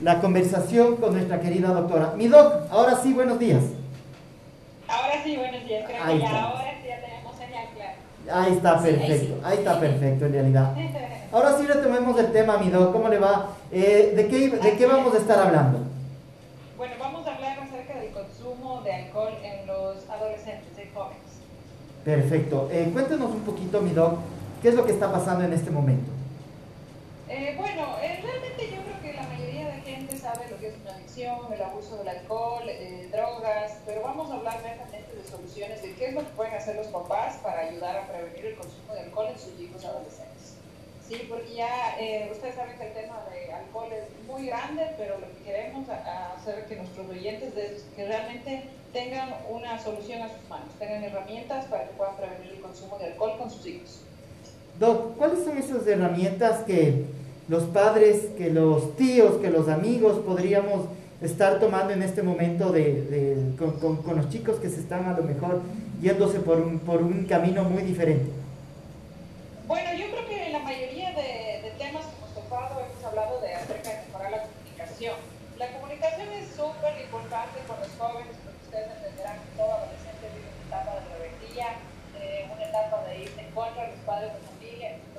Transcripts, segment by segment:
la conversación con nuestra querida doctora. Mi doc, ahora sí, buenos días. Ahora sí, buenos días. Creo ahí que ya ahora sí ya tenemos señal clara. Ahí está perfecto, ahí, está perfecto en realidad. Ahora sí retomemos el tema, mi doc, ¿cómo le va? Eh, ¿De qué, de qué vamos a estar hablando? Bueno, vamos a hablar acerca del consumo de alcohol en los adolescentes y jóvenes. Perfecto. Eh, cuéntenos un poquito, mi doc, ¿qué es lo que está pasando en este momento? Eh, bueno, eh, realmente yo creo que la mayoría gente sabe lo que es una adicción, el abuso del alcohol, eh, drogas, pero vamos a hablar netamente de soluciones de qué es lo que pueden hacer los papás para ayudar a prevenir el consumo de alcohol en sus hijos adolescentes. Sí, porque ya ustedes saben que el tema de alcohol es muy grande, pero lo que queremos hacer que nuestros oyentes es que realmente tengan una solución a sus manos, tengan herramientas para que puedan prevenir el consumo de alcohol con sus hijos. Doc, ¿cuáles son esas herramientas que los padres, que los tíos, que los amigos podríamos estar tomando en este momento de, con, los chicos que se están a lo mejor yéndose por un, por un camino muy diferente? Bueno, yo creo que la mayoría de, temas que hemos tocado hemos hablado de acerca de mejorar la comunicación. La comunicación es súper importante con los jóvenes porque ustedes entenderán que todo adolescente vive una etapa de rebeldía, eh, una etapa de ir en contra de los padres de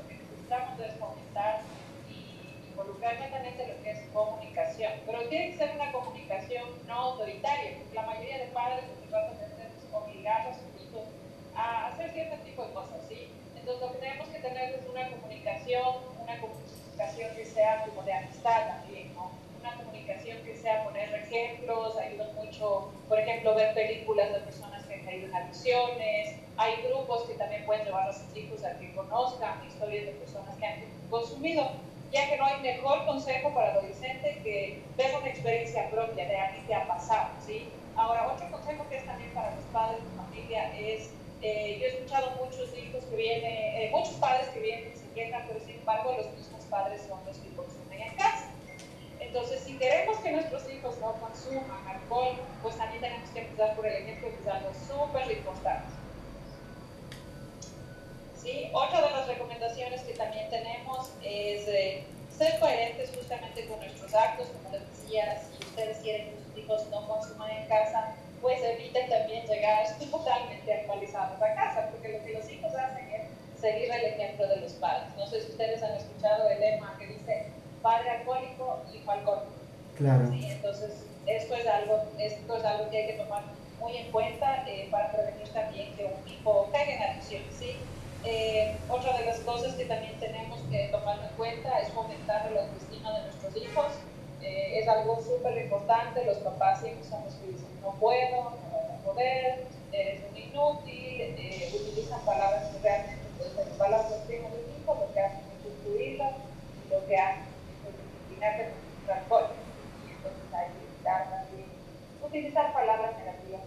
necesitamos es fomentar y involucrar netamente lo que es comunicación. Pero tiene que ser una comunicación no autoritaria, porque la mayoría de padres lo que tratan de hacer obligar a sus hijos a hacer cierto tipo de cosas, ¿sí? Entonces lo que tenemos que tener es una comunicación, una comunicación que sea como de amistad también, ¿no? Una comunicación que sea poner ejemplos, ayuda mucho, por ejemplo, ver películas de personas que han caído en adicciones, hay grupos que también pueden llevar a sus hijos a que conozcan historias de personas que han consumido, ya que no hay mejor consejo para adolescentes que ver una experiencia propia de alguien que ha pasado, ¿sí? Ahora, otro consejo que es también para los padres de familia es, eh, yo he escuchado muchos hijos que vienen, eh, muchos padres que vienen y se quejan, pero sin embargo los mismos padres son los que consumen en casa. Entonces, si queremos que nuestros hijos no consuman alcohol, pues también tenemos que empezar por el ejemplo, que es algo súper importante. Otra de las recomendaciones que también tenemos es eh, ser coherentes justamente con nuestros actos, como les decía, si ustedes quieren que sus hijos no consuman en casa, pues eviten también llegar totalmente actualizados a casa, porque lo que los hijos hacen es seguir el ejemplo de los padres. No sé si ustedes han escuchado el lema que dice padre alcohólico, hijo alcohólico. Claro. Entonces, esto es, algo, esto es algo que hay que tomar muy en cuenta eh, para prevenir también que un hijo caiga en adicción. ¿sí? Eh, otra de las cosas que también tenemos que tomar en cuenta es fomentar el autoestima de nuestros hijos. Eh, es algo súper importante, los papás siempre son los que dicen no puedo, no voy a poder, eres un inútil, eh, utilizan palabras que realmente ser malas los hijos del hijo, lo que hacen es destruirlo y lo que hacen es disciplinarse con alcohol. Y entonces hay que evitar también utilizar palabras negativas.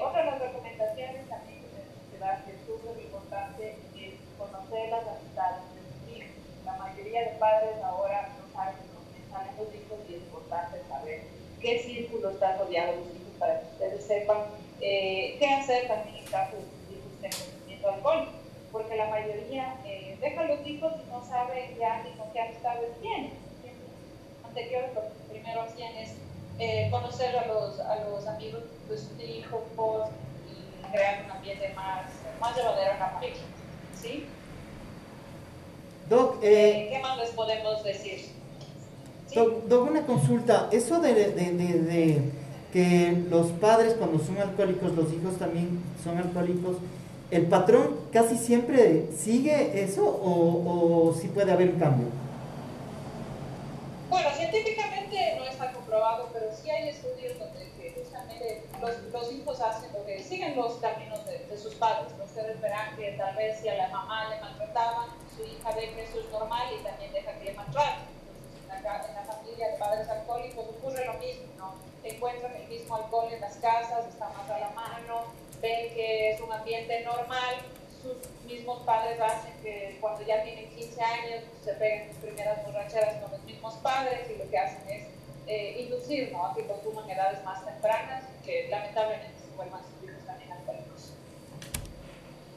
otra de las recomendaciones también que es súper importante es conocer las amistades de sus hijos. La mayoría de padres ahora no saben quién salen los hijos y es importante saber qué círculo está rodeado de los hijos para que ustedes sepan eh, qué hacer también en caso de que sus hijos estén consumiendo alcohol. Porque la mayoría eh, deja a los hijos y no sabe ya ni con qué amistades tienen. Anteriores lo primero hacían es eh, conocer a los, a los amigos de sus hijos, crear un ambiente más, más llevadero en la familia. ¿Sí? Doc, eh, ¿qué más les podemos decir? Doc, una consulta. Eso de, de, de, que los padres cuando son alcohólicos, los hijos también son alcohólicos, ¿el patrón casi siempre sigue eso o, o sí puede haber un cambio? Bueno, científicamente comprobado, pero sí hay estudios donde justamente los, los, hijos hacen lo que siguen los caminos de, sus padres. Ustedes verán que tal vez si a la mamá le maltrataban, su hija ve que eso es normal y también deja que le maltraten. En la, en la familia de padres alcohólicos ocurre lo mismo, ¿no? Encuentran el mismo alcohol en las casas, está más a la mano, ven que es un ambiente normal, sus mismos padres hacen que cuando ya tienen 15 años se peguen sus primeras borracheras con los mismos padres y lo que hacen es eh, inducir ¿no? a que consuman edades más tempranas que lamentablemente se vuelvan sus también alcohólicos.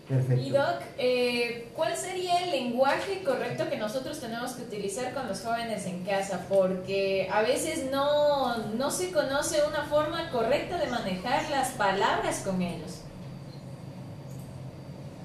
Perfecto. Y Doc, eh, ¿cuál sería el lenguaje correcto que nosotros tenemos que utilizar con los jóvenes en casa? Porque a veces no, no se conoce una forma correcta de manejar las palabras con ellos.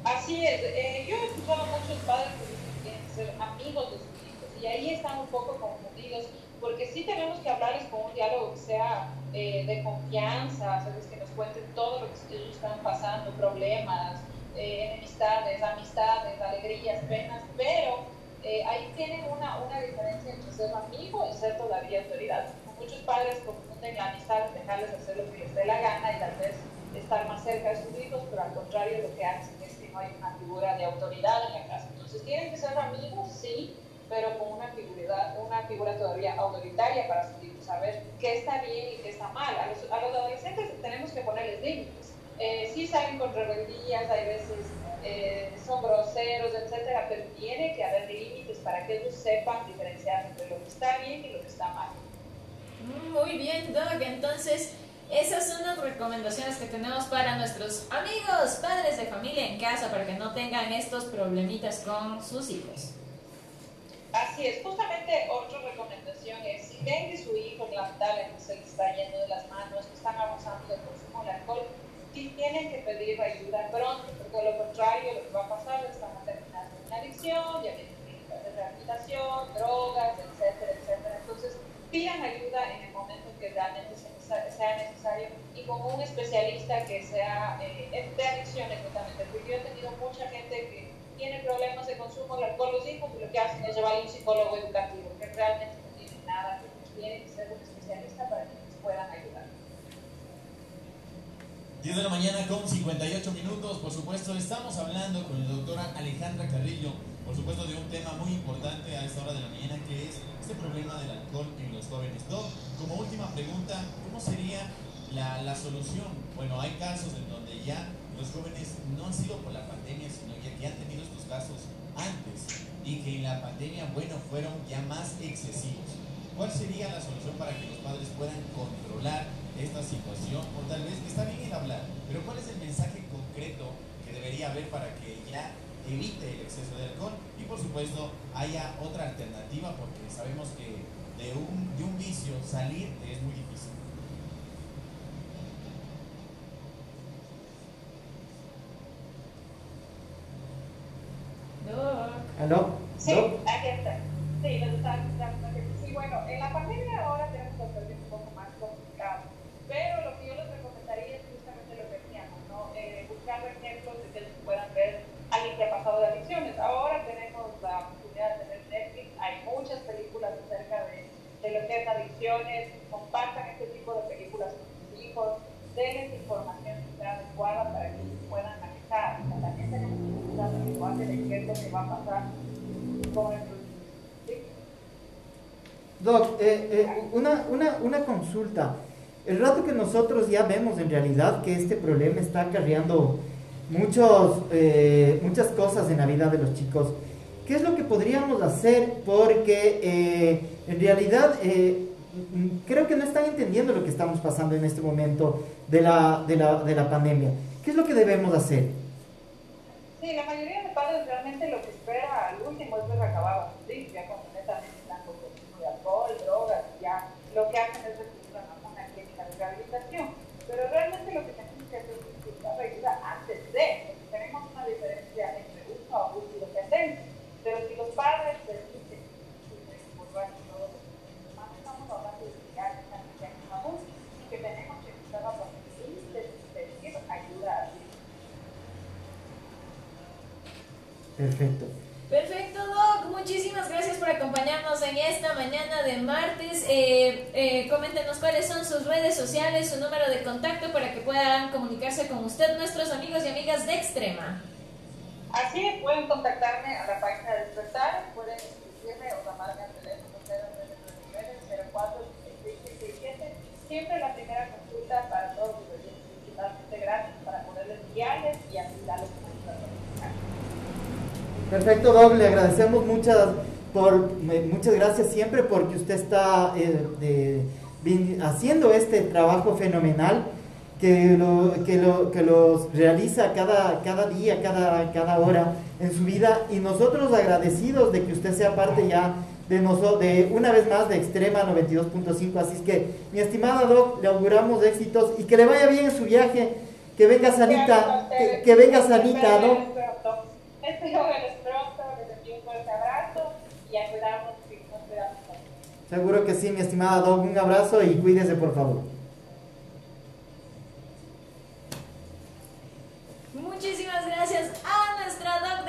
Así es. Eh, yo he escuchado a muchos padres que quieren ser amigos de sus hijos y ahí están un poco confundidos porque sí tenemos que hablarles con un diálogo que sea eh, de confianza, ¿sabes? que nos cuenten todo lo que ellos están pasando, problemas, eh, enemistades, amistades, alegrías, penas, pero eh, ahí tienen una, una diferencia entre ser amigo y ser todavía autoridad. Muchos padres confunden la amistad, dejarles hacer lo que les dé la gana y tal vez estar más cerca de sus hijos, pero al contrario lo que hacen es que no hay una figura de autoridad en la casa. Entonces tienen que ser amigos, sí, pero con una figura, una figura todavía autoritaria para saber qué está bien y qué está mal. A los, a los adolescentes tenemos que ponerles límites. Eh, sí salen con rebeldías, hay veces eh, son groseros, etcétera, pero tiene que haber límites para que ellos sepan diferenciar entre lo que está bien y lo que está mal. Muy bien, Doug. Entonces, esas son las recomendaciones que tenemos para nuestros amigos, padres de familia en casa, para que no tengan estos problemitas con sus hijos. Así es, justamente otra recomendación es, si ven que su hijo lamentablemente se le está yendo de las manos, que están abusando del consumo de alcohol, tienen que pedir ayuda pronto, porque lo contrario lo que va a pasar es que van a terminar con una adicción, ya vienen de rehabilitación, drogas, etcétera, etcétera. Entonces, pidan ayuda en el momento que realmente sea necesario y con un especialista que sea eh, de adicciones totalmente, porque yo he tenido mucha gente que tiene problemas de consumo de alcohol los hijos lo que hacen es llevarle a un psicólogo educativo, que realmente no tiene nada, que tiene que ser un especialista para que les puedan ayudar. 10 de la mañana con 58 minutos, por supuesto, estamos hablando con la doctora Alejandra Carrillo, por supuesto, de un tema muy importante a esta hora de la mañana, que es este problema del alcohol en los jóvenes. Doc, como última pregunta, ¿cómo sería la, la solución? Bueno, hay casos en donde ya los jóvenes no han sido por la pandemia, sino ya que han tenido casos antes y que en la pandemia, bueno, fueron ya más excesivos. ¿Cuál sería la solución para que los padres puedan controlar esta situación? O tal vez, está bien el hablar, pero ¿cuál es el mensaje concreto que debería haber para que ya evite el exceso de alcohol? Y por supuesto, haya otra alternativa, porque sabemos que de un, de un vicio salir es muy difícil. ¿Aló? Sí, aquí está. Sí, lo está, sí, bueno, en la pandemia ahora tenemos los servicios un poco más complicados, pero lo que yo les recomendaría es justamente lo que decíamos, ¿no? Eh, buscar ejemplos de que ellos puedan ver a alguien que ha pasado de adicciones. Ahora tenemos la oportunidad de tener Netflix, hay muchas películas acerca de, de lo que es adicciones, compartan este tipo de películas con sus hijos, denles información que sea adecuada para que ellos puedan manejar. también tenemos Doc, eh, eh, una, una, una consulta. El rato que nosotros ya vemos en realidad que este problema está acarreando muchos, eh, muchas cosas en la vida de los chicos, ¿qué es lo que podríamos hacer? Porque en realidad creo que no están entendiendo lo que estamos pasando en este momento de la, de la, de la pandemia. ¿Qué es lo que debemos hacer? Sí, la mayoría de padres realmente lo que espera al último es ver acabado sí, ya cuando netamente están con consumo de alcohol, drogas, ya lo que hacen es recurrir a una clínica de rehabilitación. Pero realmente lo que tenemos que hacer es buscar ayuda antes de, porque tenemos una diferencia entre uso, abuso y dependencia. Pero si los padres permiten que se por todo lo que más estamos hablando de que ya están en abuso y que tenemos que buscar a los pedir ayuda así. Perfecto. Perfecto, Doc. Muchísimas gracias por acompañarnos en esta mañana de martes. Eh, eh, coméntenos cuáles son sus redes sociales, su número de contacto para que puedan comunicarse con usted, nuestros amigos y amigas de Extrema. Así es, pueden contactarme a la página de Despertar, pueden escribirme o llamarme al teléfono 04 Siempre la primera consulta para todos los oyentes, totalmente gratis para poderles guiarles y ayudarles Perfecto, Doc, le agradecemos muchas, por, muchas gracias siempre porque usted está eh, haciendo este trabajo fenomenal que, lo, que, lo, que los realiza cada, cada día, cada, cada hora en su vida y nosotros agradecidos de que usted sea parte ya de, nosotros, de una vez más de Extrema 92.5. Así es que, mi estimada Doc, le auguramos éxitos y que le vaya bien en su viaje, que venga sanita, que, que venga sanita, ¿no? Espero que los pronto, les envío un fuerte abrazo y a cuidarnos, nos cuidamos. Seguro que sí, mi estimada Doc. Un abrazo y cuídese, por favor. Muchísimas gracias a nuestra Doc de